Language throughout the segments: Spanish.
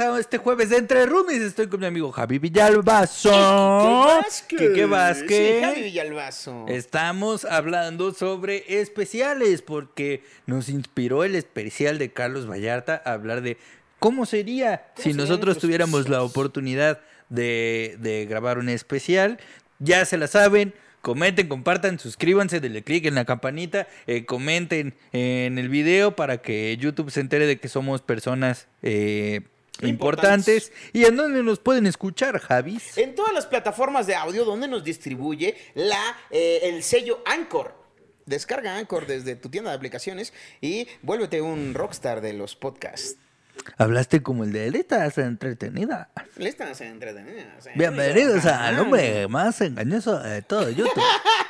este jueves de Entre Roomies. Estoy con mi amigo Javi Villalbazo. Quique Vázquez. Sí, Javi Villalbazo. Estamos hablando sobre especiales porque nos inspiró el especial de Carlos Vallarta a hablar de cómo sería si serían nosotros tuviéramos la oportunidad de, de grabar un especial. Ya se la saben. Comenten, compartan, suscríbanse, denle click en la campanita, eh, comenten en el video para que YouTube se entere de que somos personas eh, importantes. Importantes. ¿Y en dónde nos pueden escuchar, Javis? En todas las plataformas de audio donde nos distribuye la, eh, el sello Anchor. Descarga Anchor desde tu tienda de aplicaciones y vuélvete un rockstar de los podcasts. Hablaste como el de Letras Entretenida. Listas entretenidas. Bienvenidos al hombre más engañoso de todo YouTube.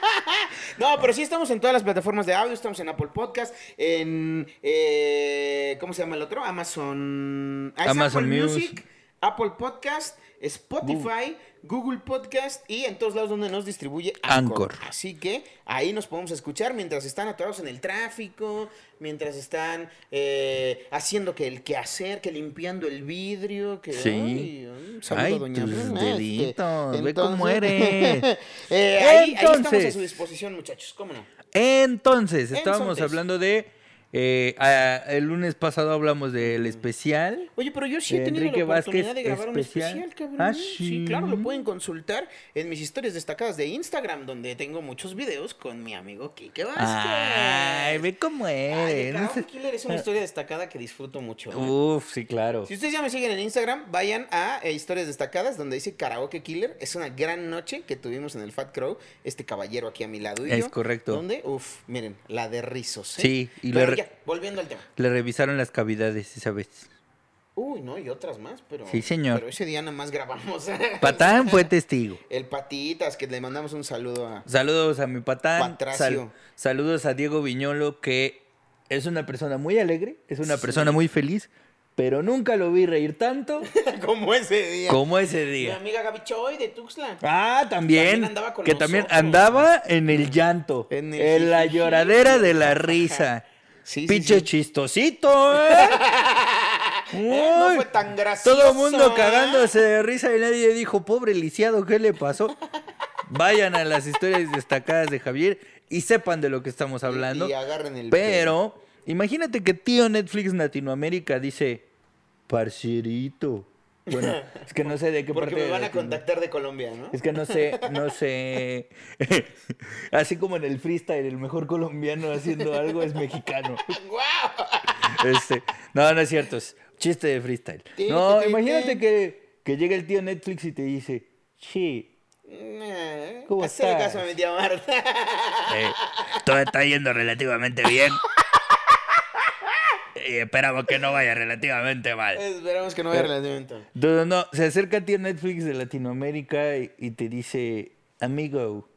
No, pero sí estamos en todas las plataformas de audio. Estamos en Apple Podcast, en. eh, ¿Cómo se llama el otro? Amazon. ah, Amazon Apple Music. Apple Podcast, Spotify, Google Podcast y en todos lados donde nos distribuye Anchor. Anchor. Así que ahí nos podemos escuchar mientras están atorados en el tráfico, mientras están eh, haciendo que el quehacer, que limpiando el vidrio, que. Sí. Ay, un saludo, Ay, doña tus Bruna, este, deditos, ve cómo eres. Eh, ahí, ahí estamos a su disposición, muchachos. ¿Cómo no? Entonces, estábamos Entonces. hablando de. Eh, ah, el lunes pasado hablamos del especial. Oye, pero yo sí he tenido Enrique la oportunidad Vázquez de grabar especial. un especial, cabrón. Ah, sí. sí. claro, lo pueden consultar en mis historias destacadas de Instagram, donde tengo muchos videos con mi amigo Kike Vázquez. Ay, ve cómo Ay, eres. No sé- Killer es una historia destacada que disfruto mucho. ¿eh? Uf, sí, claro. Si ustedes ya me siguen en Instagram, vayan a eh, historias destacadas donde dice Karaoke Killer. Es una gran noche que tuvimos en el Fat Crow, este caballero aquí a mi lado. Y Es yo, correcto. Donde, uf, miren, la de rizos. ¿eh? Sí, y Pero re- ya, volviendo al tema. Le revisaron las cavidades esa vez. Uy, no, y otras más, pero. Sí, señor. Pero ese día nada más grabamos. Patán fue testigo. El Patitas, que le mandamos un saludo a. Saludos a mi patán. Patracio. saludos a Diego Viñolo, que es una persona muy alegre, es una persona muy feliz, pero nunca lo vi reír tanto Como ese día. como ese Mi día. amiga Gaby Choy de Tuxtla. Ah, también. También andaba con que también andaba en el llanto, En en, el la jijiji. lloradera de la risa. Sí, Pinche sí. chistosito, ¿eh? Eh, no fue tan gracioso. Todo el mundo ¿eh? cagándose de risa y nadie dijo, pobre lisiado, ¿qué le pasó? Vayan a las historias destacadas de Javier y sepan de lo que estamos hablando. Y agarren el. Pero, imagínate que tío Netflix Latinoamérica dice, parcerito. Bueno, es que no sé de qué Porque parte me van a contactar de Colombia, ¿no? Es que no sé, no sé. Así como en el freestyle, el mejor colombiano haciendo algo es mexicano. ¡Guau! Este, no, no es cierto, es chiste de freestyle. No, imagínate que, que llega el tío Netflix y te dice, sí, Eh, ¿Cómo estás? caso a mi tía Marta. eh, todo está yendo relativamente bien. Y esperamos que no vaya relativamente mal. Esperamos que no vaya relativamente. mal. No, no, no, se acerca a ti Netflix de Latinoamérica y, y te dice, amigo,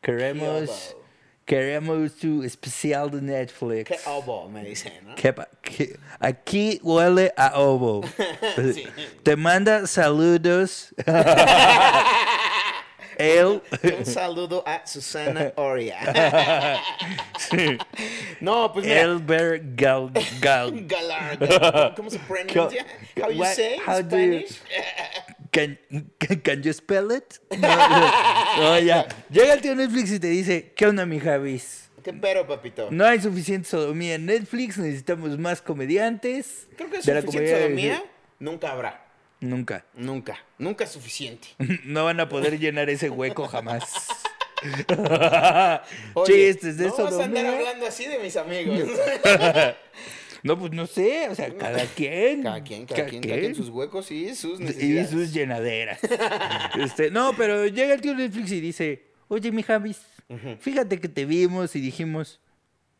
queremos, obo. queremos tu especial de Netflix. Qué obo, me dice, ¿no? Que pa- que- aquí huele a ovo. Sí. Te manda saludos. Él. Un saludo a Susana Oria. No, pues mira. Elber Gal, Gal. Galardo. ¿Cómo se pronuncia? How you What- say how you- Spanish? Can, can you spell it? No, no, ya. Llega el tío Netflix y te dice, ¿qué onda, mi Javis? ¿Qué pero, papito? No hay suficiente sodomía en Netflix, necesitamos más comediantes. Creo que de suficiente sodomía nunca habrá. Nunca. Nunca. Nunca es suficiente. No van a poder llenar ese hueco jamás. Oye, Chistes de no vas a andar hablando así de mis amigos. No, pues no sé, o sea, cada quien. Cada quien, cada, quien, cada quien sus huecos y sus y necesidades. sus llenaderas. Este, no, pero llega el tío Netflix y dice, oye, mi Javis, fíjate que te vimos y dijimos,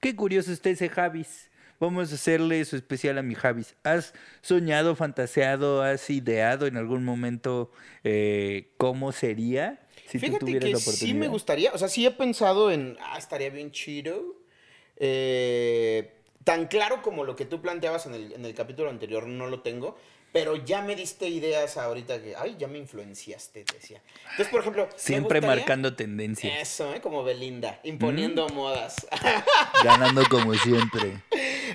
qué curioso está ese Javis. Vamos a hacerle su especial a mi Javis. ¿Has soñado, fantaseado, has ideado en algún momento eh, cómo sería si tú Fíjate tuvieras que la sí me gustaría, o sea, sí he pensado en, ah, estaría bien chido. Eh, tan claro como lo que tú planteabas en el, en el capítulo anterior, no lo tengo, pero ya me diste ideas ahorita que, ay, ya me influenciaste, decía. Entonces, por ejemplo, Siempre gustaría- marcando tendencia, Eso, ¿eh? como Belinda, imponiendo modas. ganando como siempre.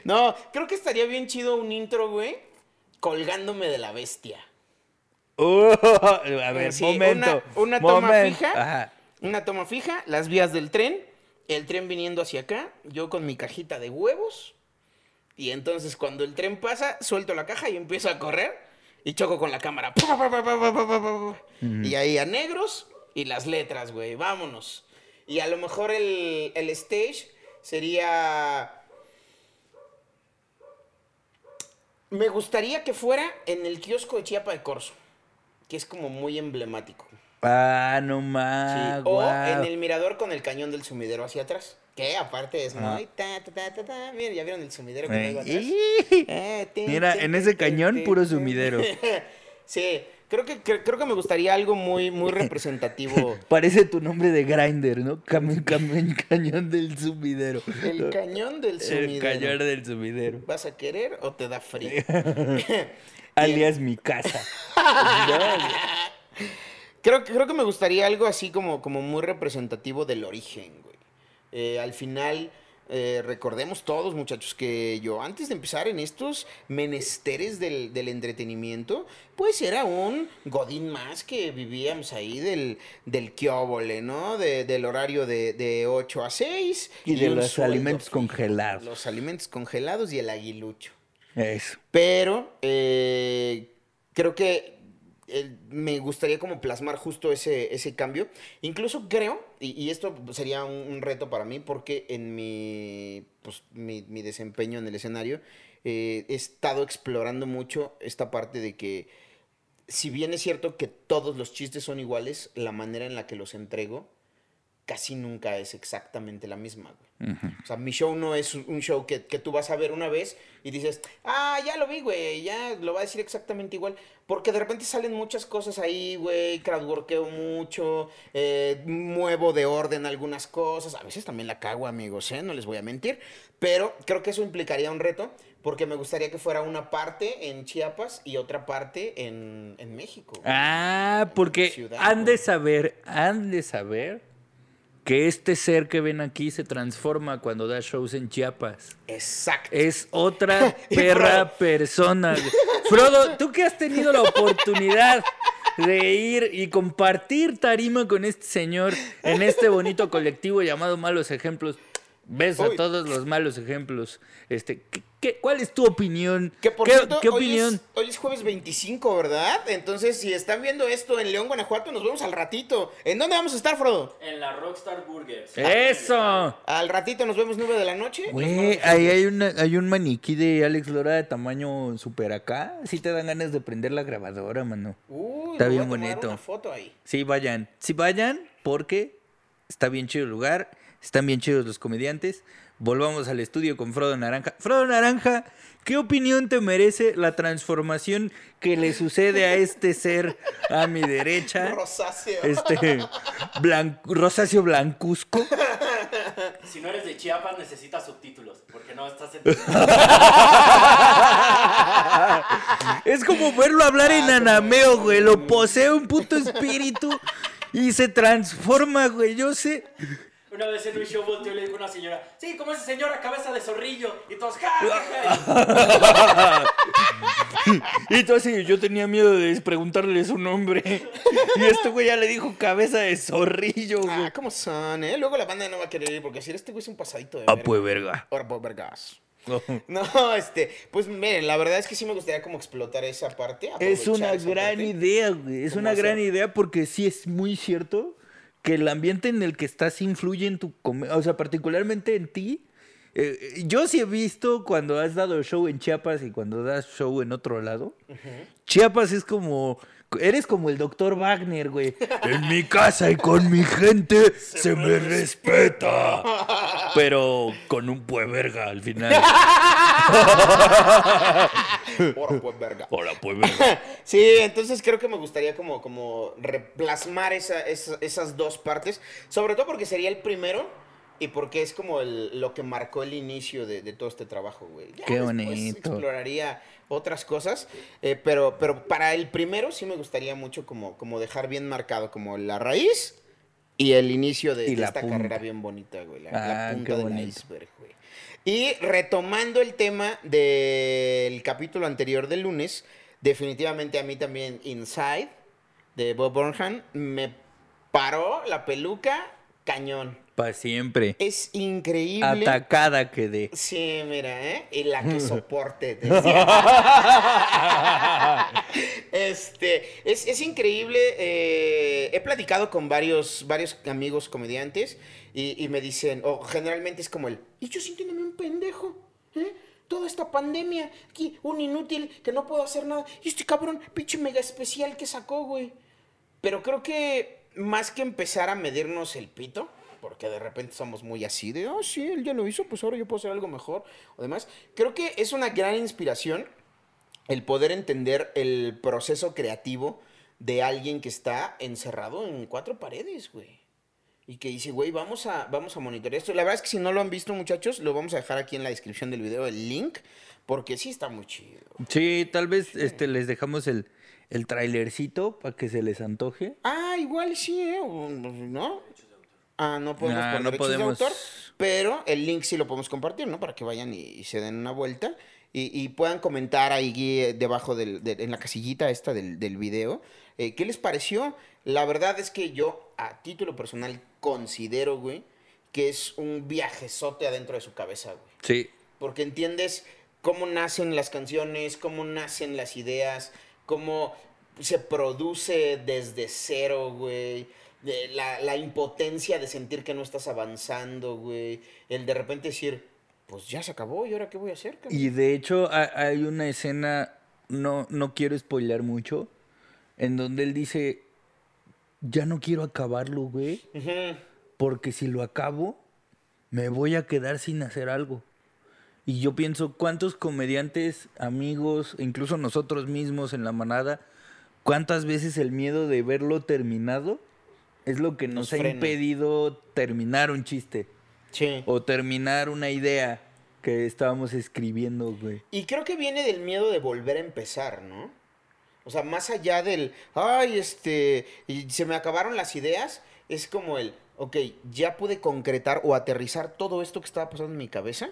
no, creo que estaría bien chido un intro, güey. colgándome de la bestia. Oh, a ver, Sí, momento. Una, una toma fija. Ajá. Una toma fija, las vías del tren, el tren viniendo hacia acá, yo con mi cajita de huevos. Y entonces cuando el tren pasa, suelto la caja y empiezo a correr y choco con la cámara. Pa, pa, pa. Y ahí a negros y las letras, güey. Vámonos. Y a lo mejor el, el stage sería. Me gustaría que fuera en el kiosco de Chiapa de Corso, que es como muy emblemático. Ah, no Sí, más. O en el mirador con el cañón del sumidero hacia atrás. Que aparte es muy. Ta, ta, ta, ta, ta. Miren, ¿ya vieron el sumidero que traigo atrás? Eh, Mira, en ese cañón, puro sumidero. sí, creo que, cre- creo que me gustaría algo muy, muy representativo. Parece tu nombre de Grinder, ¿no? Cam- cam- cañón del sumidero. El cañón del El sumidero. cañón del sumidero. ¿Vas a querer o te da frío? Alias mi casa. Creo, que- creo que me gustaría algo así como, como muy representativo del origen, güey. Eh, al final, eh, recordemos todos, muchachos, que yo antes de empezar en estos menesteres del, del entretenimiento, pues era un godín más que vivíamos ahí del, del ¿no? De- del horario de, de 8 a 6. Y de los sueldo alimentos congelados. Los alimentos congelados y el aguilucho. Eso. Pero eh, creo que me gustaría como plasmar justo ese, ese cambio. Incluso creo, y, esto sería un, reto para mí, porque en mi, pues, mi, mi desempeño en el escenario eh, he estado explorando mucho esta parte de que, si bien es cierto que todos los chistes son iguales, la manera en la que los entrego casi nunca es exactamente la misma, güey. O sea, mi show no es un- show que, que tú vas a ver una vez y dices, ah, ya lo vi, güey, ya lo va a decir exactamente igual. Porque de repente salen muchas cosas ahí, güey, crowdworkeo mucho, eh, muevo de orden algunas cosas. A veces también la cago, amigos, ¿eh? No les voy a mentir. Pero creo que eso implicaría un reto porque me gustaría que fuera una parte en Chiapas y otra parte en, en México. güey. Ah, porque Ciudad, han güey. de saber, han de saber que este ser que ven aquí se transforma cuando da shows en Chiapas. Exacto. Es otra perra persona. Frodo, tú que has tenido la oportunidad de ir y compartir tarima con este señor en este bonito colectivo llamado Malos Ejemplos. Ves a todos los malos ejemplos. Este, ¿qué, qué- cuál es tu opinión? Que por ¿Qué, cierto, qué hoy opinión? es- Hoy es, jueves 25, ¿verdad? Entonces, si están viendo esto en León, Guanajuato, nos vemos al ratito. ¿En dónde vamos a estar, Frodo? En la Rockstar Burgers. ¡Eso! Al ratito nos vemos 9 de la noche. Güey, ahí hay, una, hay un maniquí de Alex Lora de tamaño super acá. Sí te dan ganas de prender la grabadora, mano. Uy, Está me voy bien a tomar bonito. una foto ahí. Sí, vayan. Sí, vayan porque está bien chido el lugar. Están bien chidos los comediantes. Volvamos al estudio con Frodo Naranja. Frodo Naranja, ¿qué opinión te merece la transformación que le sucede a este ser a mi derecha? Rosáceo. Este blan- rosáceo blancuzco. Si no eres de Chiapas, necesitas subtítulos. Porque no estás en. Es como verlo hablar en anameo, güey. Lo posee un puto espíritu y se transforma, güey. Yo sé. Una vez en un show volteó y le dijo a una señora: Sí, como esa señora, cabeza de zorrillo. Y todos, ¡ja, ja, ja". Y tú así, yo tenía miedo de preguntarle su nombre. Y este güey ya le dijo cabeza de zorrillo, güey. Ah, ¿cómo son, eh? Luego la banda no va a querer ir porque si este güey es un pasadito de Ah, verga. pues verga. Ahora, pues, vergas. No, este, pues miren, la verdad es que sí me gustaría como explotar esa parte. Es una gran parte. idea, güey. Es ¿Cómo una gran idea porque sí es muy cierto que el ambiente en el que estás influye en tu. O sea, particularmente en ti. Eh, eh, yo sí he visto cuando has dado show en Chiapas y cuando das show en otro lado. Chiapas es como. Eres como el doctor Wagner, güey. En mi casa y con mi gente se, me respeta. Pero con un pueverga al final. Ahora, pues, verga. Hola, pueverga. Sí, entonces creo que me gustaría como, como replasmar esa- esa- esas dos partes, sobre todo porque sería el primero y porque es como el- lo que marcó el inicio de, de todo este trabajo, güey. Ya Qué bonito. exploraría otras cosas, eh, pero, pero para el primero sí me gustaría mucho como, como dejar bien marcado como la raíz y el inicio de, Y de la esta punta. carrera bien bonita, güey. La, la Ah, punta qué del iceberg, güey. Y retomando el tema del capítulo anterior del lunes, definitivamente a mí también Inside de Bob Burnham me paró la peluca cañón. Para siempre. Es increíble. Atacada quedé. Sí, mira, ¿eh? Y la que soporte. decía. este, es, es increíble. eh, he platicado con varios, varios amigos comediantes y, y me dicen, o generalmente es como el, y yo sintiéndome un pendejo, ¿eh? Toda esta pandemia, aquí, un inútil que no puedo hacer nada. Y este cabrón, pinche mega especial que sacó, güey. Pero creo que más que empezar a medirnos el pito, porque de repente somos muy así de, oh, sí, él ya lo hizo, pues ahora yo puedo hacer algo mejor o demás. Creo que es una gran inspiración el poder entender el proceso creativo de alguien que está encerrado en cuatro paredes, güey. Y que dice, güey, vamos a, vamos a monitorear esto. La verdad es que si no lo han visto, muchachos, lo vamos a dejar aquí en la descripción del video, el link, porque sí está muy chido. Sí, tal vez este, les dejamos el, el trailercito para que se les antoje. Ah, igual sí, ¿eh? ¿No? Ah, no podemos Ah, por no de podemos. autor, pero el link sí lo podemos compartir, ¿no? Para que vayan y, y se den una vuelta y, y puedan comentar ahí eh, debajo del, de- en la casillita esta del, del video. eh, ¿Qué les pareció? La verdad es que yo, a título personal, considero, güey, que es un viajezote adentro de su cabeza, güey. Sí. Porque entiendes cómo nacen las canciones, cómo nacen las ideas, cómo se produce desde cero, güey. De La, la impotencia de sentir que no estás avanzando, güey. El de repente decir, pues ya se acabó, ¿y ahora qué voy a hacer? cabrón?" Y de hecho ha- hay una escena, no, no quiero spoilear mucho, en donde él dice, ya no quiero acabarlo, güey, porque si lo acabo, me voy a quedar sin hacer algo. Y yo pienso, ¿cuántos comediantes, amigos, incluso nosotros mismos en la manada, cuántas veces el miedo de verlo terminado es lo que nos, Nos ha frena. impedido terminar un chiste Sí. o terminar una idea que estábamos escribiendo, güey? Y creo que viene del miedo de volver a empezar, ¿no? O sea, más allá del, ay, este, y se me acabaron las ideas, es como el, ok, ya pude concretar o aterrizar todo esto que estaba pasando en mi cabeza.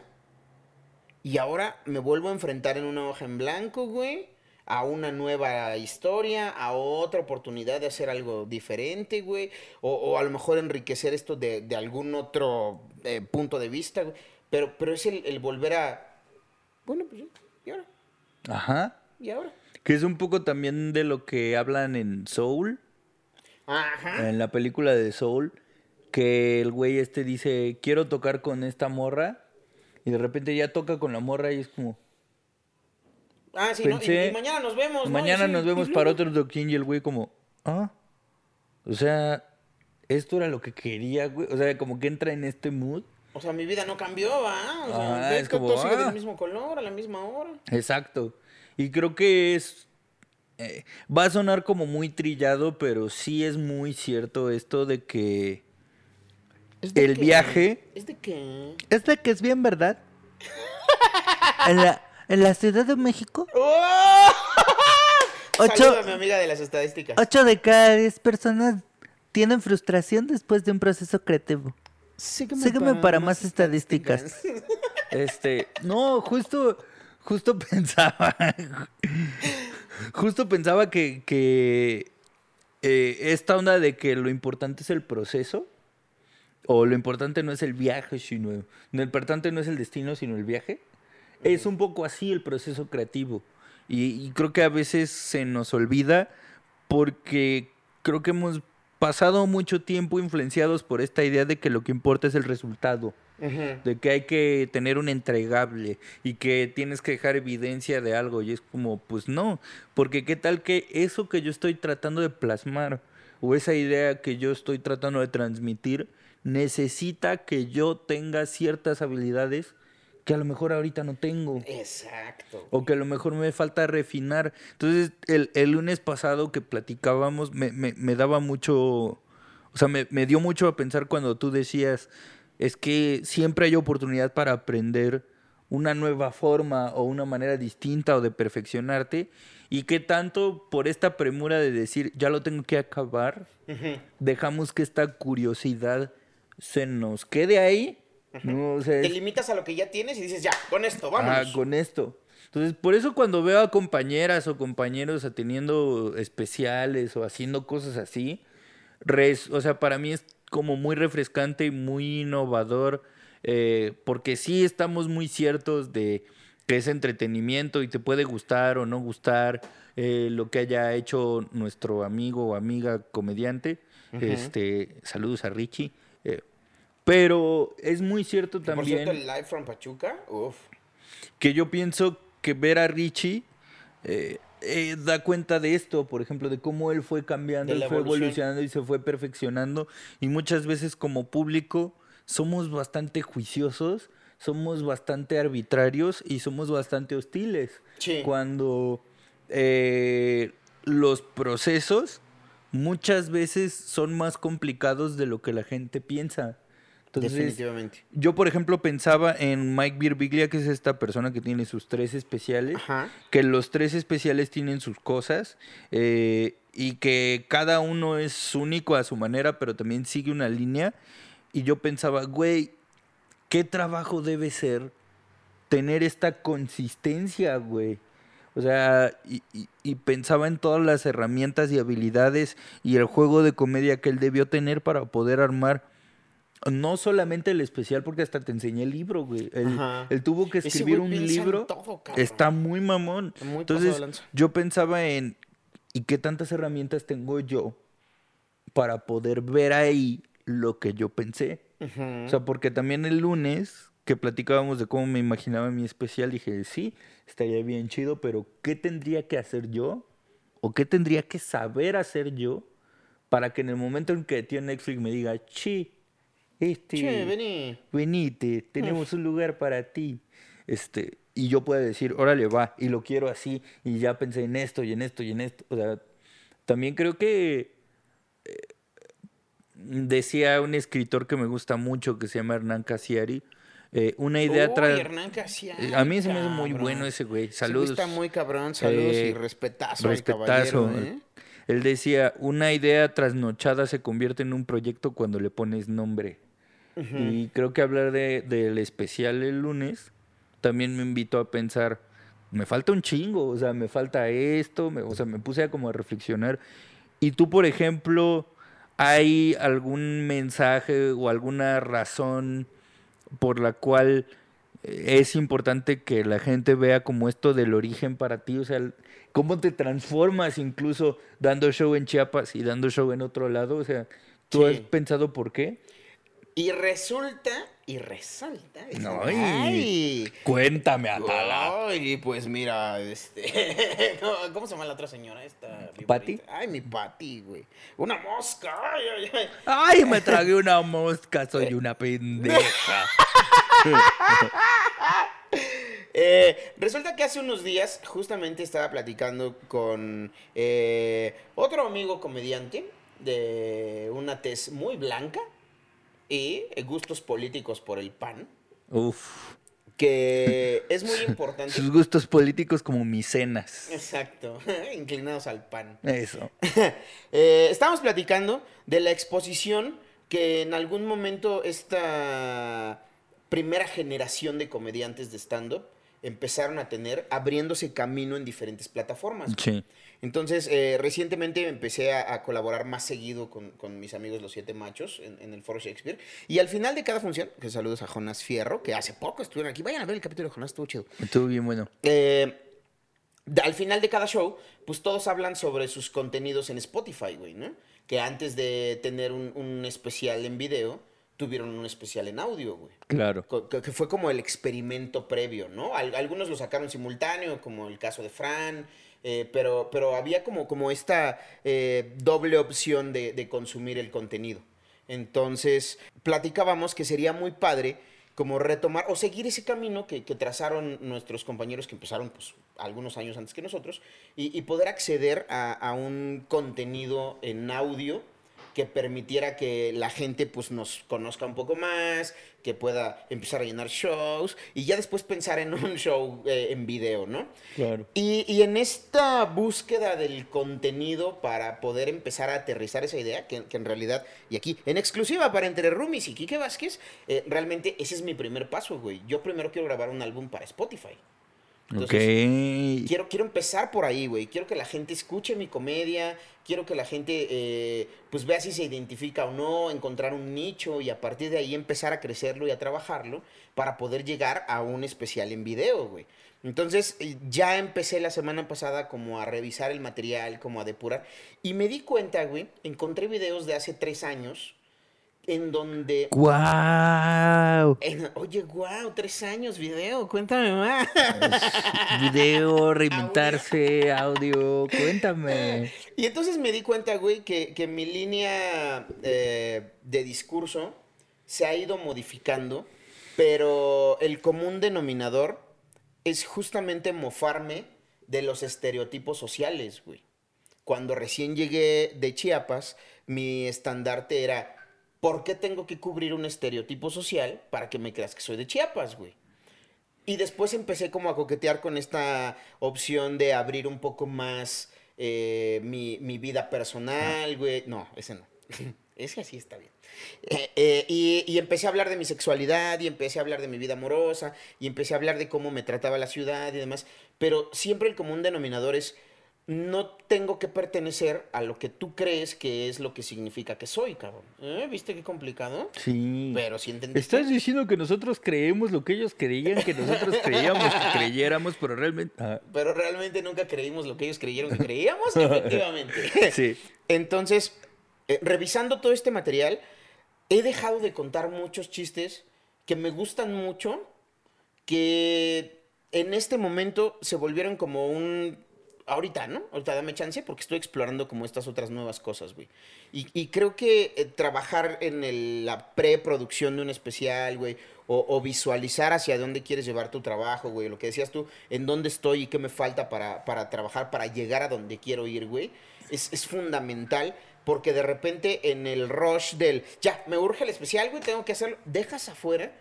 Y ahora me vuelvo a enfrentar en una hoja en blanco, güey, a una nueva historia, a otra oportunidad de hacer algo diferente, güey, o, o a lo mejor enriquecer esto de, de algún otro eh, punto de vista, güey. Pero, pero es el, el volver a, bueno, pues y ahora, Ajá. y ahora. Que es un poco también de lo que hablan en Soul, Ajá. en la película de Soul, que el güey este dice, quiero tocar con esta morra, y de repente ya toca con la morra y es como, Ah, sí, ¿no? Y- pensé- Y, mañana nos vemos. mañana nos vemos y para otro toquín y el güey como, ah, o sea, esto era lo que quería, güey, o sea, como que entra en este mood. O sea, mi vida no cambió, ¿va? O sea, Ah, es que como, todo sigue ah. del mismo color, a la misma hora. Exacto. Y creo que es. eh, va a sonar como muy trillado, pero sí es muy cierto esto de que. ¿Es de El qué? viaje- ¿Es de qué? Es de que es bien, ¿verdad? en, la, en la Ciudad de México, ¡Oh! Ocho- Saluda a mi amiga de las estadísticas. 8 de cada 10 personas tienen frustración después de un proceso creativo. Sígueme, Sígueme para más estadísticas. Este, no, justo, justo pensaba, justo pensaba que, que eh, esta onda de que lo importante es el proceso, o lo importante no es el viaje, sino, lo importante no es el destino, sino el viaje, es un poco así el proceso creativo. Y, y creo que a veces se nos olvida porque creo que hemos pasado mucho tiempo influenciados por esta idea de que lo que importa es el resultado. De que hay que tener un entregable y que tienes que dejar evidencia de algo. Y es como, pues no, porque qué tal que eso que yo estoy tratando de plasmar o esa idea que yo estoy tratando de transmitir necesita que yo tenga ciertas habilidades que a lo mejor ahorita no tengo Exacto. o que a lo mejor me falta refinar. Entonces, el, el lunes pasado que platicábamos me, me- me daba mucho, o sea, me, me dio mucho a pensar cuando tú decías, es que siempre hay oportunidad para aprender una nueva forma o una manera distinta o de perfeccionarte y que tanto por esta premura de decir, ya lo tengo que acabar, dejamos que esta curiosidad se nos quede ahí ¿no? O sea, Te limitas a lo que ya tienes y dices, ya, con esto, Ah, vámonos. con esto. Entonces, por eso cuando veo a compañeras o compañeros a teniendo especiales o haciendo cosas así, res- o sea, para mí es como muy refrescante y muy innovador, eh, porque sí estamos muy ciertos de que es entretenimiento y te puede gustar o no gustar eh, lo que haya hecho nuestro amigo o amiga comediante. Este, saludos a Richie. eh, pero es muy cierto Por también cierto, el live from Pachuca, uff. que yo pienso que ver a Richie eh, eh, da cuenta de esto, por ejemplo, de cómo él fue cambiando, él fue evolucionando y se fue perfeccionando. Y muchas veces como público somos bastante juiciosos, somos bastante arbitrarios y somos bastante hostiles. Sí. Cuando eh, los procesos muchas veces son más complicados de lo que la gente piensa. Entonces, Definitivamente. yo, por ejemplo, pensaba en Mike Birbiglia, que es esta persona que tiene sus tres especiales, Ajá. que los tres especiales tienen sus cosas eh, y que cada uno es único a su manera, pero también sigue una línea. Y yo pensaba, güey, ¿qué trabajo debe ser tener esta consistencia, güey? O sea, y, y- y pensaba en todas las herramientas y habilidades y el juego de comedia que él debió tener para poder armar no solamente el especial, porque hasta te enseñé el libro, güey. Él, tuvo que escribir un libro. todo, está muy mamón. Muy Entonces, yo pensaba en, ¿y qué tantas herramientas tengo yo para poder ver ahí lo que yo pensé? O sea, porque también el lunes que platicábamos de cómo me imaginaba mi especial, dije, sí, estaría bien chido, pero ¿qué tendría que hacer yo? ¿O qué tendría que saber hacer yo para que en el momento en que tío Netflix me diga, chi, este, Che, vení. venite, tenemos un lugar para ti. Este, y yo pueda decir, órale, va, y lo quiero así, y ya pensé en esto, y en esto, y en esto. O sea, también creo que eh, decía un escritor que me gusta mucho, que se llama Hernán Casiari, eh, una idea Eh, A mí se me hace muy bueno ese güey. Saludos. Está muy cabrón, saludos Eh, y respetazo, Respetazo. al caballero, ¿eh? Él decía, una idea trasnochada se convierte en un proyecto cuando le pones nombre. Y creo que hablar de, del especial el lunes también me invitó a pensar, me falta un chingo, o sea, me falta esto, me- o sea, me puse a como a reflexionar. Y tú, por ejemplo, ¿hay algún mensaje o alguna razón por la cual eh, es importante que la gente vea como esto del origen para ti? O sea, cómo te transformas incluso dando show en Chiapas y dando show en otro lado. O sea, ¿tú has Sí. pensado por qué? Y resulta y resalta. No, ¡Ay! Cuéntame, Atala. Ay, pues mira, este. ¿Cómo- ¿Cómo se llama la otra señora? Esta. ¿Pati? Ay, mi Pati, güey. Una mosca. Ay, ay, ay. Ay, me tragué una mosca, soy una pendeja. Eh, resulta que hace unos días justamente estaba platicando con eh, otro amigo comediante de una tez muy blanca y gustos políticos por el PAN, Uf. que es muy importante. Sus gustos políticos como mis cenas. Exacto, inclinados al PAN. Eso. Eh, estábamos platicando de la exposición que en algún momento esta primera generación de comediantes de stand-up empezaron a tener abriéndose camino en diferentes plataformas. Sí. Entonces, eh, recientemente empecé a, a colaborar más seguido con, con mis amigos Los Siete Machos en, en el Foro Shakespeare. Y al final de cada función, que saludos a Jonas Fierro, que hace poco estuvieron aquí. Vayan a ver el capítulo de Jonas, estuvo chido. Estuvo bien bueno. Eh, al final de cada show, pues todos hablan sobre sus contenidos en Spotify, güey, ¿no? Que antes de tener un, un especial en video, tuvieron un especial en audio, güey. Claro. Que, fue como el experimento previo, ¿no? Al- algunos lo sacaron simultáneo, como el caso de Fran, eh, pero, pero había como, como esta eh, doble opción de, de consumir el contenido. Entonces, platicábamos que sería muy padre como retomar o seguir ese camino que, que trazaron nuestros compañeros que empezaron pues, algunos años antes que nosotros y, y poder acceder a, a un contenido en audio que permitiera que la gente pues nos conozca un poco más, que pueda empezar a llenar shows y ya después pensar en un show eh, en video, ¿no? Claro. Y, y en esta búsqueda del contenido para poder empezar a aterrizar esa idea, que, que en realidad, y aquí, en exclusiva para Entre Roomies y Kike Vázquez, eh, realmente ese es mi primer paso, güey. Yo primero quiero grabar un álbum para Spotify. Entonces, ok. Quiero, quiero empezar por ahí, güey. Quiero que la gente escuche mi comedia. Quiero que la gente, eh, pues, vea si se identifica o no, encontrar un nicho y a partir de ahí empezar a crecerlo y a trabajarlo para poder llegar a un especial en video, güey. Entonces, eh, ya empecé la semana pasada como a revisar el material, como a depurar. Y me di cuenta, güey, encontré videos de hace tres años en donde ¡Guau! en- oye, wow, tres años video, cuéntame más. Video, reinventarse, audio, cuéntame. Y entonces me di cuenta, güey, que, que mi línea eh, de discurso se ha ido modificando, pero el común denominador es justamente mofarme de los estereotipos sociales, güey. Cuando recién llegué de Chiapas, mi estandarte era, ¿por qué tengo que cubrir un estereotipo social para que me creas que soy de Chiapas, güey? Y después empecé como a coquetear con esta opción de abrir un poco más eh, mi, mi vida personal, güey. No, ese no. ese sí está bien. Eh, eh, y, y empecé a hablar de mi sexualidad y empecé a hablar de mi vida amorosa y empecé a hablar de cómo me trataba la ciudad y demás. Pero siempre el común denominador es, no tengo que pertenecer a lo que tú crees que es lo que significa que soy, cabrón. ¿Eh? ¿Viste qué complicado? Sí. Pero sí entendiste. Estás diciendo que nosotros creemos lo que ellos creían que nosotros creíamos que creyéramos, pero realmente. Ah, Pero realmente nunca creímos lo que ellos creyeron que creíamos, efectivamente. sí. Entonces, eh, revisando todo este material, he dejado de contar muchos chistes que me gustan mucho, que en este momento se volvieron como un... Ahorita, ¿no? Ahorita dame chance porque estoy explorando como estas otras nuevas cosas, güey. Y, y creo que eh, trabajar en el- la preproducción de un especial, güey, o, o visualizar hacia dónde quieres llevar tu trabajo, güey, lo que decías tú, en dónde estoy y qué me falta para, para trabajar, para llegar a donde quiero ir, güey, es, es fundamental porque de repente en el rush del, ya, me urge el especial, güey, tengo que hacerlo, dejas afuera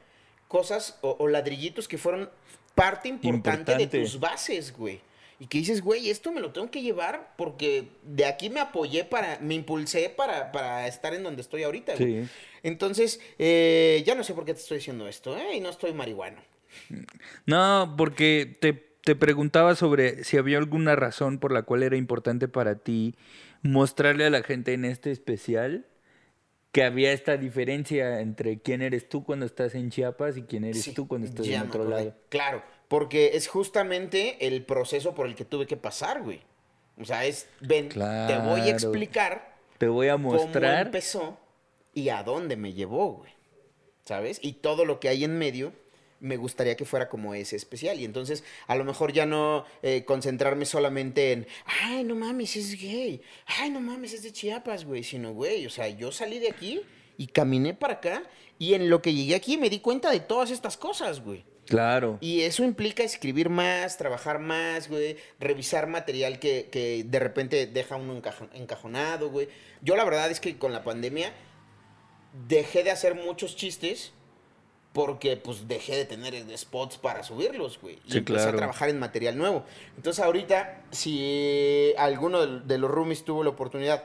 cosas o, o ladrillitos que fueron parte importante, Importante. de tus bases, güey. Y que dices, güey, esto me lo tengo que llevar porque de aquí me apoyé para, me impulsé para, para estar en donde estoy ahorita, güey. Sí. Entonces, eh, ya no sé por qué te estoy diciendo esto, ¿eh? Y no estoy marihuano. No, porque te, te preguntaba sobre si había alguna razón por la cual era importante para ti mostrarle a la gente en este especial que había esta diferencia entre quién eres tú cuando estás en Chiapas y quién eres Sí, tú cuando estás en otro lado. Claro, porque es justamente el proceso por el que tuve que pasar, güey. O sea, es, ven, te voy a explicar Te voy a cómo mostrar. empezó y a dónde me llevó, güey. ¿Sabes? Y todo lo que hay en medio me gustaría que fuera como ese especial. Y entonces, a lo mejor ya no eh, concentrarme solamente en, ay, no mames, es gay. Ay, no mames, es de Chiapas, güey. Sino, güey, o sea, yo salí de aquí y caminé para acá. Y en lo que llegué aquí me di cuenta de todas estas cosas, güey. Claro. Y eso implica escribir más, trabajar más, güey, revisar material que, que de repente deja uno encajo- encajonado, güey. Yo la verdad es que con la pandemia dejé de hacer muchos chistes porque pues dejé de tener spots para subirlos, güey. Y Sí, empecé claro. a trabajar en material nuevo. Entonces ahorita, si alguno de los roomies tuvo la oportunidad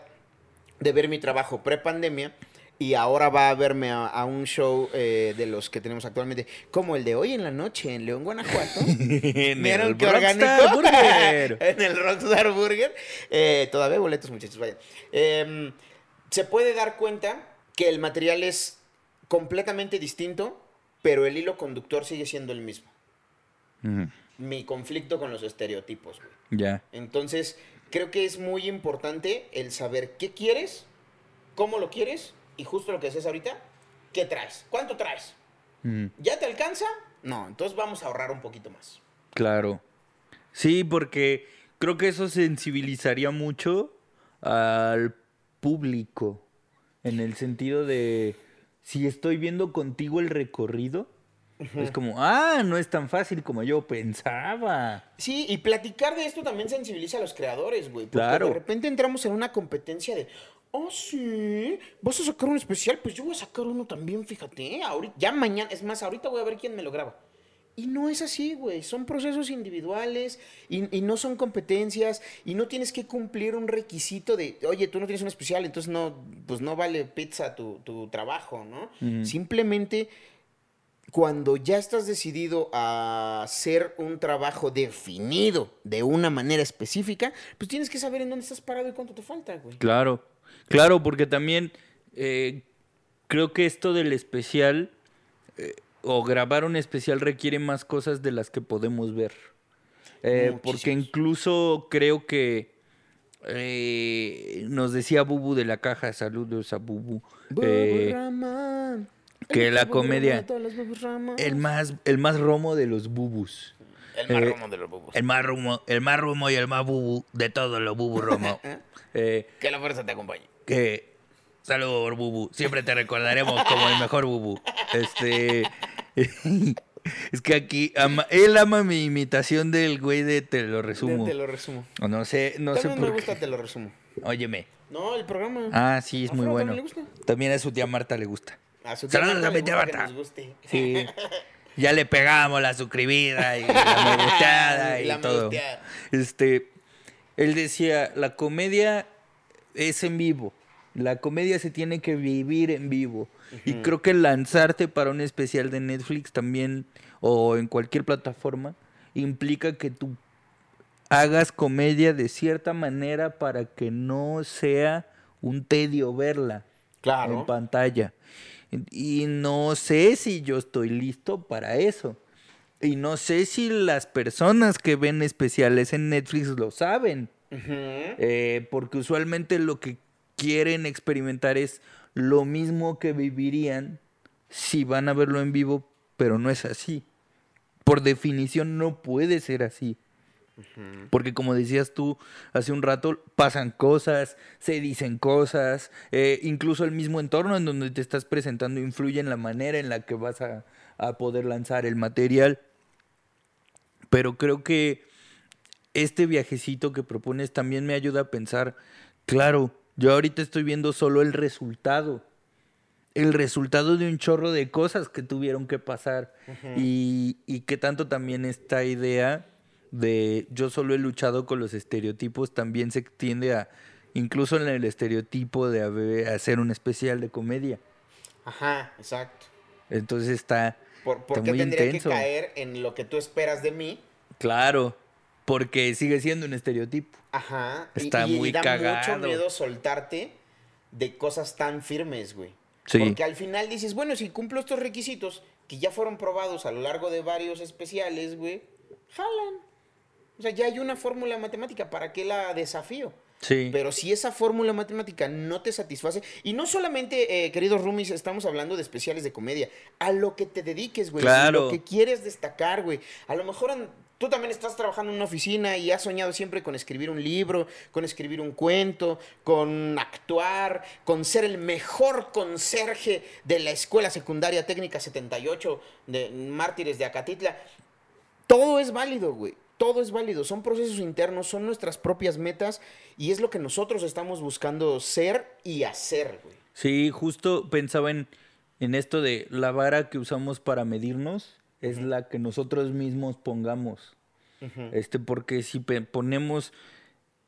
de ver mi trabajo pre-pandemia y ahora va a verme a, a un show eh, de los que tenemos actualmente, como el de hoy en la noche en León, Guanajuato. en ¿Vieron el qué Rockstar? Burger. en el Rockstar Burger. Eh, todavía boletos, muchachos, vayan. Em, se puede dar cuenta que el material es completamente distinto, pero el hilo conductor sigue siendo el mismo. Ujú, Mi conflicto con los estereotipos. Ya. Entonces, creo que es muy importante el saber qué quieres, cómo lo quieres y justo lo que decías ahorita, qué traes, cuánto traes. Ujú. ¿Ya te alcanza? No, entonces vamos a ahorrar un poquito más. Claro. Sí, porque creo que eso sensibilizaría mucho al público. En el sentido de si estoy viendo contigo el recorrido, es como, ah, no es tan fácil como yo pensaba. Sí, y platicar de esto también sensibiliza a los creadores, güey. Porque Claro. de repente entramos en una competencia de, Oh, sí. ¿Vas a sacar un especial? Pues yo voy a sacar uno también, fíjate. Ahorita, ya mañana, es más, ahorita voy a ver quién me lo graba. Y no es así, güey. Son procesos individuales y, y no son competencias y no tienes que cumplir un requisito de, oye, tú no tienes un especial, entonces no, pues no vale pizza tu, tu trabajo, ¿no? Simplemente cuando ya estás decidido a hacer un trabajo definido de una manera específica, pues tienes que saber en dónde estás parado y cuánto te falta, güey. Claro, claro, porque también eh, creo que esto del especial eh, o grabar un especial requiere más cosas de las que podemos ver. Eh, porque incluso creo que eh, nos decía Bubu de la caja, saludos a Bubu, eh, Buburrama. que la comedia- el más, el más romo de los Bubus. El más eh, romo de los bubos. El más rumo, el más rumo y el más bubu de todos los bubu romo. Eh, Que la fuerza te acompañe. Que saludos bubu, siempre te recordaremos como el mejor bubu. Este es que aquí ama- él ama mi imitación del güey de te lo resumo. Te lo resumo. O No sé, no sé También me por gusta, qué. te lo resumo. Óyeme. No, el programa. Ah, sí, es ¿A muy bueno. también le gusta? También a su tía Marta le gusta. A su Saludos tía a mi tía Marta Marta. Sí. Ya le pegamos la suscribida y la me y La todo. Este, él decía, la comedia es en vivo. La comedia se tiene que vivir en vivo. Y creo que lanzarte para un especial de Netflix también, o en cualquier plataforma, implica que tú hagas comedia de cierta manera para que no sea un tedio verla Claro. en pantalla. Y no sé si yo estoy listo para eso. Y no sé si las personas que ven especiales en Netflix lo saben. Ujú. Eh, porque usualmente lo que quieren experimentar es lo mismo que vivirían si van a verlo en vivo, pero no es así. Por definición no puede ser así. Porque como decías tú hace un rato, pasan cosas, se dicen cosas, eh, incluso el mismo entorno en donde te estás presentando influye en la manera en la que vas a, a poder lanzar el material. Pero creo que este viajecito que propones también me ayuda a pensar, claro, yo ahorita estoy viendo solo el resultado, el resultado de un chorro de cosas que tuvieron que pasar y, y que tanto también esta idea de yo solo he luchado con los estereotipos también se extiende a incluso en el estereotipo de hacer un especial de comedia. Ajá, exacto. Entonces está, ¿Por, está por qué muy tendría intenso. que caer en lo que tú esperas de mí? Claro, porque sigue siendo un estereotipo. Ajá. y- Está y, muy da cagado. mucho miedo soltarte de cosas tan firmes, güey. Sí. Porque al final dices, bueno, si cumplo estos requisitos que ya fueron probados a lo largo de varios especiales, güey, jalan. O sea, ya hay una fórmula matemática, ¿para qué la desafío? Sí. Pero si esa fórmula matemática no te satisface, y no solamente, eh, queridos roomies, estamos hablando de especiales de comedia, a lo que te dediques, güey, Claro. lo que quieres destacar, güey. A lo mejor tú también estás trabajando en una oficina y has soñado siempre con escribir un libro, con escribir un cuento, con actuar, con ser el mejor conserje de la Escuela Secundaria Técnica 78 de Mártires de Acatitla. Todo es válido, güey. Todo es válido. Son procesos internos, son nuestras propias metas y es lo que nosotros estamos buscando ser y hacer, güey. Sí, justo pensaba en, en esto de la vara que usamos para medirnos es la que nosotros mismos pongamos. Este, porque si ponemos,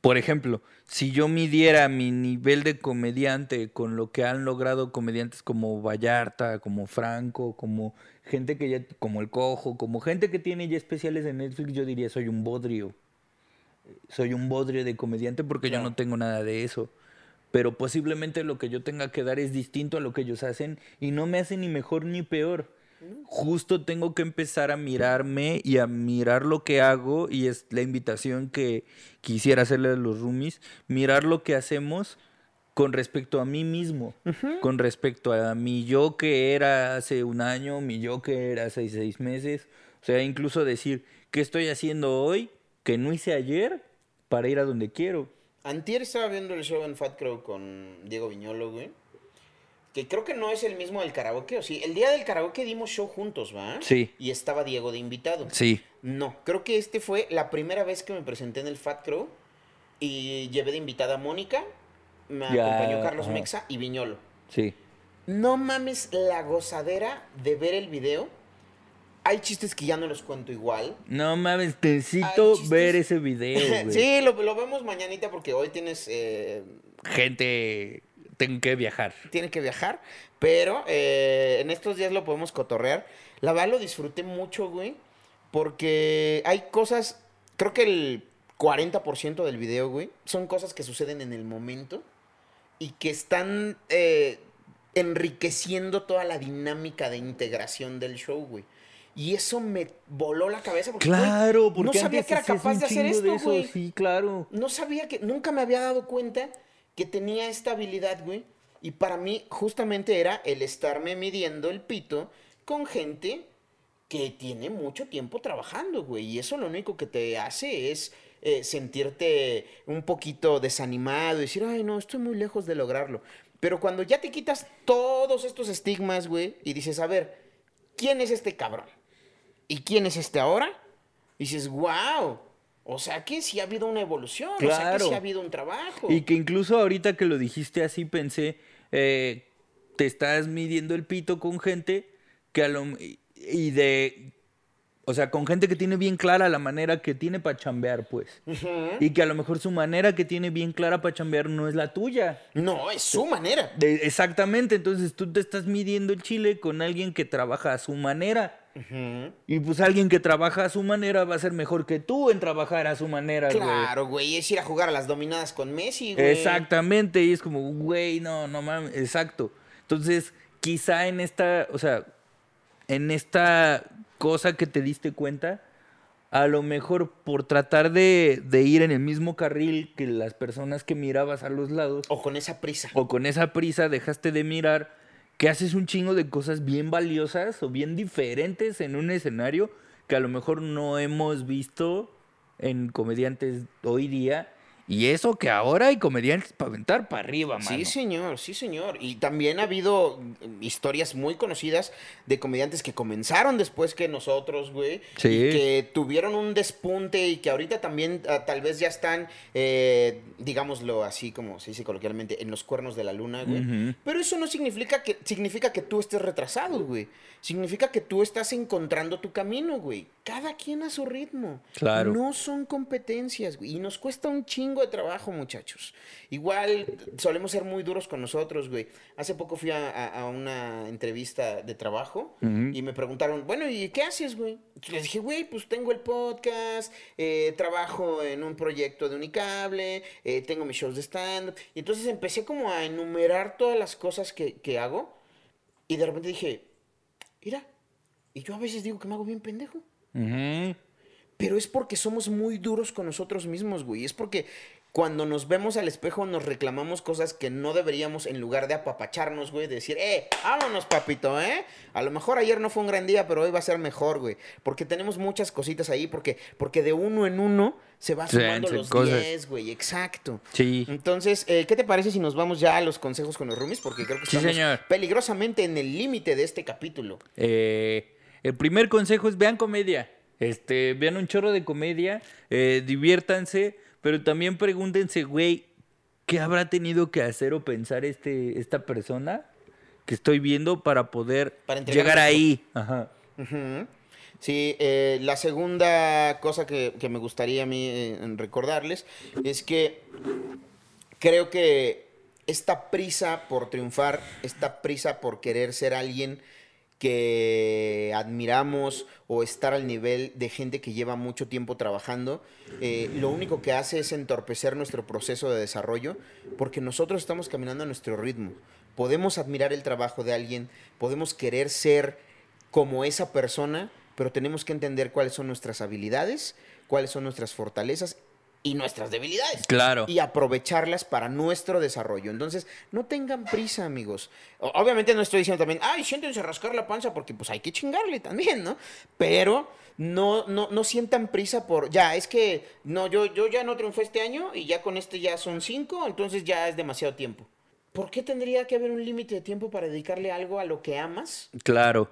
por ejemplo, si yo midiera mi nivel de comediante con lo que han logrado comediantes como Vallarta, como Franco, como gente que ya, como el Cojo, como gente que tiene ya especiales en Netflix, yo diría soy un bodrio. Soy un bodrio de comediante porque yo no tengo nada de eso. Pero posiblemente lo que yo tenga que dar es distinto a lo que ellos hacen y no me hace ni mejor ni peor. Justo tengo que empezar a mirarme y a mirar lo que hago y es la invitación que quisiera hacerle a los roomies, mirar lo que hacemos con respecto a mí mismo, con respecto a mi yo que era hace un año, mi yo que era hace seis meses, o sea, incluso decir, ¿qué estoy haciendo hoy que no hice ayer para ir a donde quiero? Antier estaba viendo el show en Fat Crow con Diego Viñolo, güey. Que creo que no es el mismo del karaoke, o sí. El día del karaoke dimos show juntos, ¿va? Sí. Y estaba Diego de invitado. Sí. No, creo que este fue la primera vez que me presenté en el Fat Crow y llevé de invitada a Mónica, me Ya, acompañó Carlos ajá. Mexa y Viñolo. Sí. No mames la gozadera de ver el video. Hay chistes que ya no los cuento igual. No mames, Hay necesito ver ese video, güey. sí, lo, lo vemos mañanita porque hoy tienes... eh, Gente, tengo que viajar. tiene que viajar. Pero eh, en estos días lo podemos cotorrear. La verdad lo disfruté mucho, güey. Porque hay cosas. Creo que el 40% del video, güey, son cosas que suceden en el momento. Y que están eh, enriqueciendo toda la dinámica de integración del show, güey. Y eso me voló la cabeza porque, Claro, porque no sabía que era capaz de hacer esto, eso, güey Sí, claro. no sabía que, nunca me había dado cuenta que tenía esta habilidad, güey. Y para mí, justamente era el estarme midiendo el pito con gente que tiene mucho tiempo trabajando, güey. Y eso lo único que te hace es eh, sentirte un poquito desanimado y decir, ay, no, estoy muy lejos de lograrlo. Pero cuando ya te quitas todos estos estigmas, güey, y dices, a ver, ¿quién es este cabrón? ¿Y quién es este ahora? Y dices, wow. O sea que sí ha habido una evolución, o sea que sí ha habido un trabajo. Y que incluso ahorita que lo dijiste así pensé, eh, te estás midiendo el pito con gente que a lo... Y de... O sea, con gente que tiene bien clara la manera que tiene para chambear, pues. Y que a lo mejor su manera que tiene bien clara para chambear no es la tuya. No, es su manera. De- exactamente, entonces tú te estás midiendo el chile con alguien que trabaja a su manera. Y pues alguien que trabaja a su manera va a ser mejor que tú en trabajar a su manera, güey. Claro, güey, es ir a jugar a las dominadas con Messi, güey. Exactamente, y es como, güey, no, no mames, exacto. Entonces, quizá en esta, o sea, en esta cosa que te diste cuenta, a lo mejor por tratar de, de ir en el mismo carril que las personas que mirabas a los lados, O con esa prisa. o con esa prisa dejaste de mirar que haces un chingo de cosas bien valiosas o bien diferentes en un escenario que a lo mejor no hemos visto en comediantes hoy día. Y eso que ahora hay comediantes para aventar para arriba, mano. Sí, señor, sí, señor. Y también ha habido mm, historias muy conocidas de comediantes que comenzaron después que nosotros, güey. Sí. Y que tuvieron un despunte y que ahorita también ah, tal vez ya están, eh, digámoslo así como se dice coloquialmente, en los cuernos de la luna, güey. Pero eso no significa que, significa que tú estés retrasado, güey. Significa que tú estás encontrando tu camino, güey. Cada quien a su ritmo. Claro. No son competencias, güey. Y nos cuesta un chingo de trabajo, muchachos. Igual solemos ser muy duros con nosotros, güey. Hace poco fui a, a- a una entrevista de trabajo Ujú. y me preguntaron, bueno, ¿y qué haces, güey? Les dije, güey, pues tengo el podcast, eh, trabajo en un proyecto de Unicable, eh, tengo mis shows de stand-up. Y entonces empecé como a enumerar todas las cosas que, que hago y de repente dije, mira, y yo a veces digo que me hago bien pendejo. Ujú. Pero es porque somos muy duros con nosotros mismos, güey. Es porque cuando nos vemos al espejo nos reclamamos cosas que no deberíamos en lugar de apapacharnos, güey. De decir, eh, vámonos, papito, ¿eh? A lo mejor ayer no fue un gran día, pero hoy va a ser mejor, güey. Porque tenemos muchas cositas ahí, porque, porque de uno en uno se va sumando los cosas. 10, güey. Exacto. Sí. Entonces, eh, ¿qué te parece si nos vamos ya a los consejos con los roomies? Porque creo que Sí, estamos señor. peligrosamente en el límite de este capítulo. Eh, el primer consejo es vean comedia. Este, vean un chorro de comedia, eh, diviértanse, pero también pregúntense, güey, ¿qué habrá tenido que hacer o pensar este, esta persona que estoy viendo para poder Para llegar ahí? Ajá. Sí, eh, la segunda cosa que, que me gustaría a mí eh, recordarles es que creo que esta prisa por triunfar, esta prisa por querer ser alguien que admiramos o estar al nivel de gente que lleva mucho tiempo trabajando, eh, lo único que hace es entorpecer nuestro proceso de desarrollo porque nosotros estamos caminando a nuestro ritmo. Podemos admirar el trabajo de alguien, podemos querer ser como esa persona, pero tenemos que entender cuáles son nuestras habilidades, cuáles son nuestras fortalezas y nuestras debilidades. Claro. Y aprovecharlas para nuestro desarrollo. Entonces, no tengan prisa, amigos. Obviamente no estoy diciendo también, ay, siéntense a rascar la panza porque pues hay que chingarle también, ¿no? Pero no, no, no sientan prisa por, ya, es que, no, yo, yo ya no triunfé este año y ya con este ya son cinco, entonces ya es demasiado tiempo. ¿Por qué tendría que haber un límite de tiempo para dedicarle algo a lo que amas? Claro,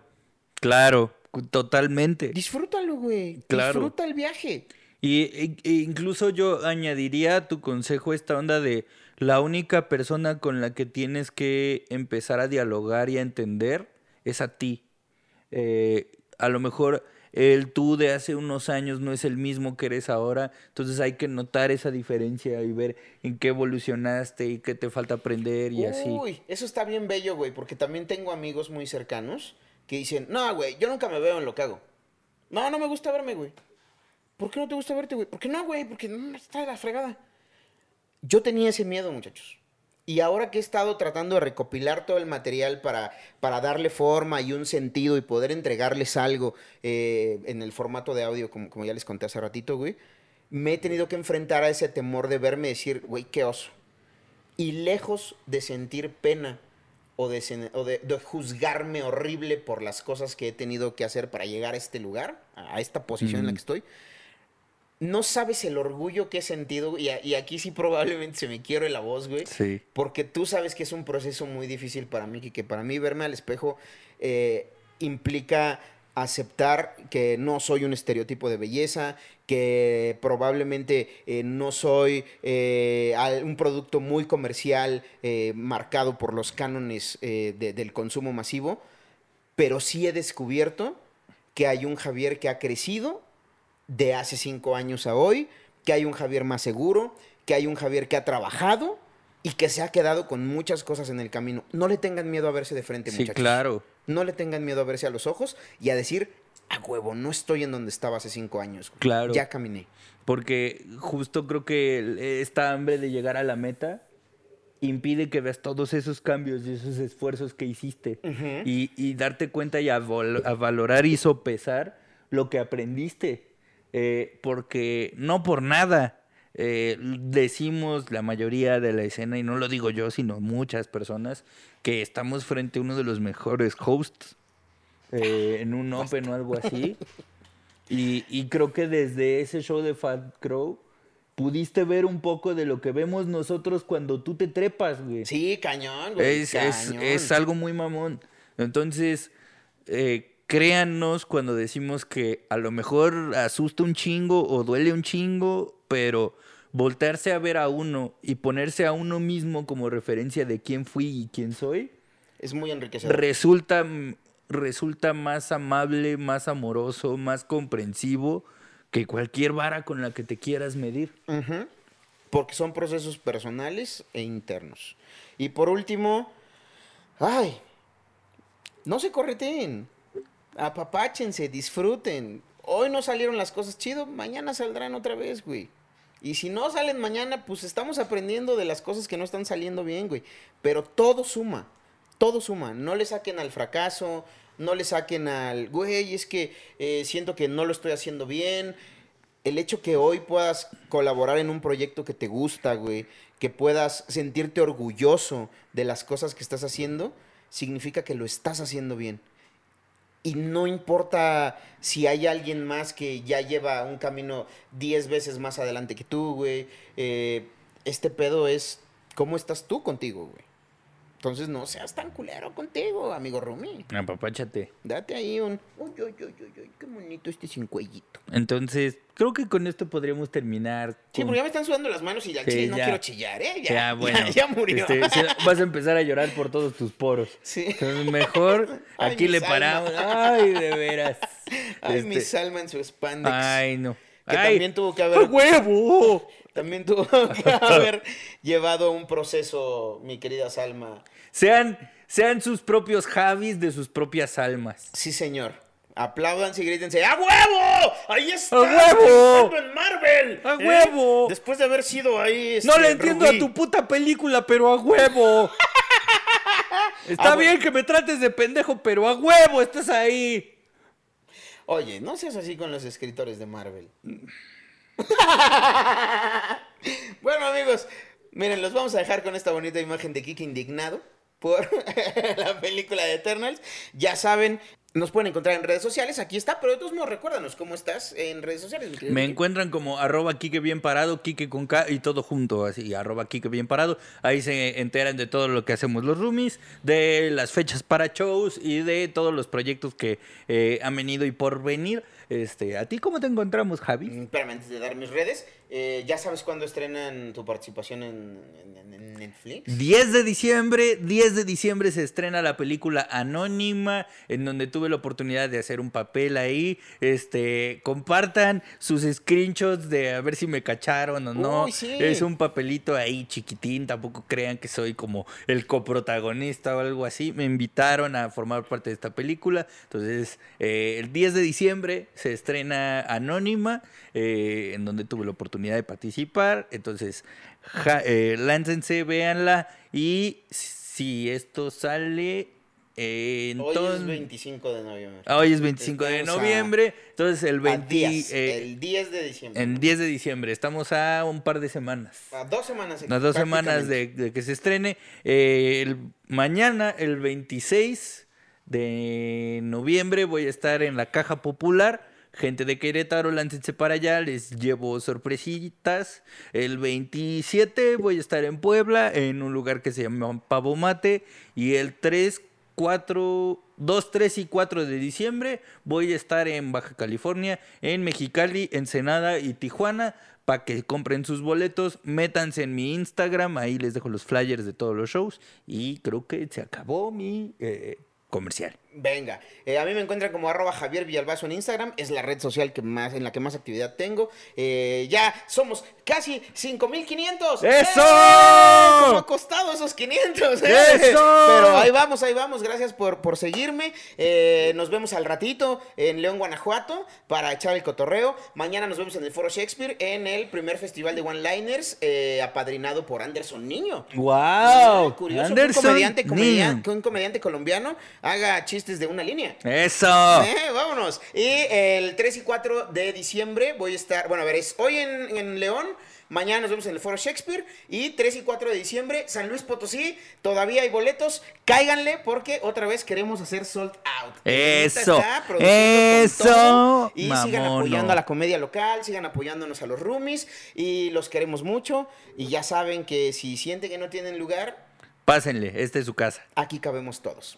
claro, totalmente. Disfrútalo, güey. Claro. Disfruta el viaje. Y incluso yo añadiría a tu consejo esta onda de la única persona con la que tienes que empezar a dialogar y a entender es a ti. Eh, a lo mejor el tú de hace unos años no es el mismo que eres ahora, entonces hay que notar esa diferencia y ver en qué evolucionaste y qué te falta aprender y así. Uy, eso está bien bello, güey, porque también tengo amigos muy cercanos que dicen, no, güey, yo nunca me veo en lo que hago. No, no me gusta verme, güey. ¿Por qué no te gusta verte, güey? ¿Por qué no, güey? Porque no está de la fregada. Yo tenía ese miedo, muchachos. Y ahora que he estado tratando de recopilar todo el material para, para darle forma y un sentido y poder entregarles algo eh, en el formato de audio, como, como ya les conté hace ratito, güey, me he tenido que enfrentar a ese temor de verme decir, güey, qué oso. Y lejos de sentir pena o, de, o de- de juzgarme horrible por las cosas que he tenido que hacer para llegar a este lugar, a esta posición en la que estoy, no sabes el orgullo que he sentido, y, a- y aquí sí probablemente se me quiere la voz, güey. Sí. Porque tú sabes que es un proceso muy difícil para mí, que, que para mí verme al espejo eh, implica aceptar que no soy un estereotipo de belleza, que probablemente eh, no soy eh, un producto muy comercial eh, marcado por los cánones de- del consumo masivo, pero sí he descubierto que hay un Javier que ha crecido de hace cinco años a hoy, que hay un Javier más seguro, que hay un Javier que ha trabajado y que se ha quedado con muchas cosas en el camino. No le tengan miedo a verse de frente, Sí, muchachos. claro. No le tengan miedo a verse a los ojos y a decir, a huevo, no estoy en donde estaba hace cinco años. Claro. Ya caminé. Porque justo creo que esta hambre de llegar a la meta impide que veas todos esos cambios y esos esfuerzos que hiciste y, y darte cuenta y a, a valorar y sopesar lo que aprendiste. Eh, porque no por nada eh, decimos la mayoría de la escena, y no lo digo yo, sino muchas personas, que estamos frente a uno de los mejores hosts eh, en un Open o algo así. Y, y creo que desde ese show de Fat Crow pudiste ver un poco de lo que vemos nosotros cuando tú te trepas, güey. Sí, cañón, güey. es, es, cañón. es algo muy mamón. Entonces, eh, créannos cuando decimos que a lo mejor asusta un chingo o duele un chingo, pero voltearse a ver a uno y ponerse a uno mismo como referencia de quién fui y quién soy, Es muy enriquecedor. resulta, resulta más amable, más amoroso, más comprensivo que cualquier vara con la que te quieras medir. Porque son procesos personales e internos. Y por último, ay, no se correten. Apapáchense, disfruten. Hoy no salieron las cosas chido, mañana saldrán otra vez, güey. Y si no salen mañana, pues estamos aprendiendo de las cosas que no están saliendo bien, güey. Pero todo suma, todo suma. No le saquen al fracaso, no le saquen al, güey, es que eh, siento que no lo estoy haciendo bien. El hecho que hoy puedas colaborar en un proyecto que te gusta, güey, que puedas sentirte orgulloso de las cosas que estás haciendo, significa que lo estás haciendo bien. Y no importa si hay alguien más que ya lleva un camino 10 veces más adelante que tú, güey. eh, este pedo es cómo estás tú contigo, güey. Entonces no seas tan culero contigo, amigo Rumi. Apapáchate. Date ahí un... Uy, uy, uy, uy, uy, qué bonito este sin cuellito. Entonces, creo que con esto podríamos terminar. Sí, con- porque ya me están sudando las manos y al Sí, chile no ya. quiero chillar, ¿eh? Ya, Ya, bueno. ya, ya murió. este, sí, vas a empezar a llorar por todos tus poros. Sí. Entonces, mejor Ay, aquí le paramos. Ay, de veras. Ay, mi Este, Salma en su spandex. Ay, no. Que Ay, también tuvo que ¡a haber... huevo! También tuvo que haber llevado un proceso, mi querida Salma. Sean, sean sus propios Javis de sus propias almas. Sí, señor. Apláudanse y grítense, ¡a huevo! ¡Ahí está! ¡A huevo! en Marvel! ¡A ¿eh? huevo! Después de haber sido ahí. No este, le entiendo Rubí. a tu puta película, pero a huevo. Está Ah, bien que me trates de pendejo, pero a huevo estás ahí. Oye, no seas así con los escritores de Marvel. bueno, amigos, miren, los vamos a dejar con esta bonita imagen de Kiki indignado por la película de Eternals. Ya saben, Nos pueden encontrar en redes sociales, aquí está, pero de todos modos, recuérdanos cómo estás en redes sociales. Me encuentran como arroba Kike bien parado, Kike con K y todo junto, así, arroba Kike bien parado. Ahí se enteran de todo lo que hacemos los roomies, de las fechas para shows y de todos los proyectos que eh, han venido y por venir. Este, ¿A ti cómo te encontramos, Javi? Mm, Espérame, antes de dar mis redes, eh, ¿ya sabes cuándo estrenan tu participación en, en- en Netflix? 10 de diciembre, 10 de diciembre se estrena la película Anónima, en donde tuve la oportunidad de hacer un papel ahí. Este, compartan sus screenshots de a ver si me cacharon o no. Uy, sí. Es un papelito ahí chiquitín, tampoco crean que soy como el coprotagonista o algo así. Me invitaron a formar parte de esta película. Entonces, eh, el 10 de diciembre se estrena Anónima, eh, en donde tuve la oportunidad de participar. Entonces, ja- eh, láncense, véanla. Y si esto sale. Eh, Hoy es entonces- 25 de noviembre. Hoy es 25 de Estamos a- noviembre, entonces el A 20, días, eh, el 10 de diciembre. en 10 de diciembre, estamos a un par de semanas. A dos semanas. Las dos semanas de, de que se estrene. Eh, el- mañana, el 26 de noviembre, voy a estar en la Caja Popular. Gente de Querétaro, láncense para allá, les llevo sorpresitas. El 27 voy a estar en Puebla, en un lugar que se llama Pavo Mate. Y el 3, 4, 2, 3 y 4 de diciembre voy a estar en Baja California, en Mexicali, Ensenada y Tijuana. Para que compren sus boletos, métanse en mi Instagram, ahí les dejo los flyers de todos los shows. Y creo que se acabó mi eh, comercial. Venga, eh, a mí me encuentran como arroba Javier Villalbazo en Instagram, es la red social que más, en la que más actividad tengo. Eh, ya somos casi 5500. ¡Eso! ¡Eh! ¿Cómo ha costado esos 500? eh? ¡Eso! Pero ahí vamos, ahí vamos, gracias por, por seguirme. Nos vemos al ratito en León, Guanajuato, para echar el cotorreo. Mañana nos vemos en el Foro Shakespeare, en el primer festival de One-Liners, apadrinado por Anderson Niño. ¡Wow! Curioso un comediante, comedian- que un comediante colombiano haga chistes de una línea. ¡Eso! Eh, vámonos. Y el 3 y 4 de diciembre voy a estar, bueno, a ver, es hoy en, en León, mañana nos vemos en el Foro Shakespeare y 3 y 4 de diciembre, San Luis Potosí, todavía hay boletos, cáiganle porque otra vez queremos hacer sold out. Eso, eso. Y sigan apoyando a la comedia local, sigan apoyándonos a los roomies y los queremos mucho y ya saben que si sienten que no tienen lugar, Pásenle, esta es su casa. aquí cabemos todos.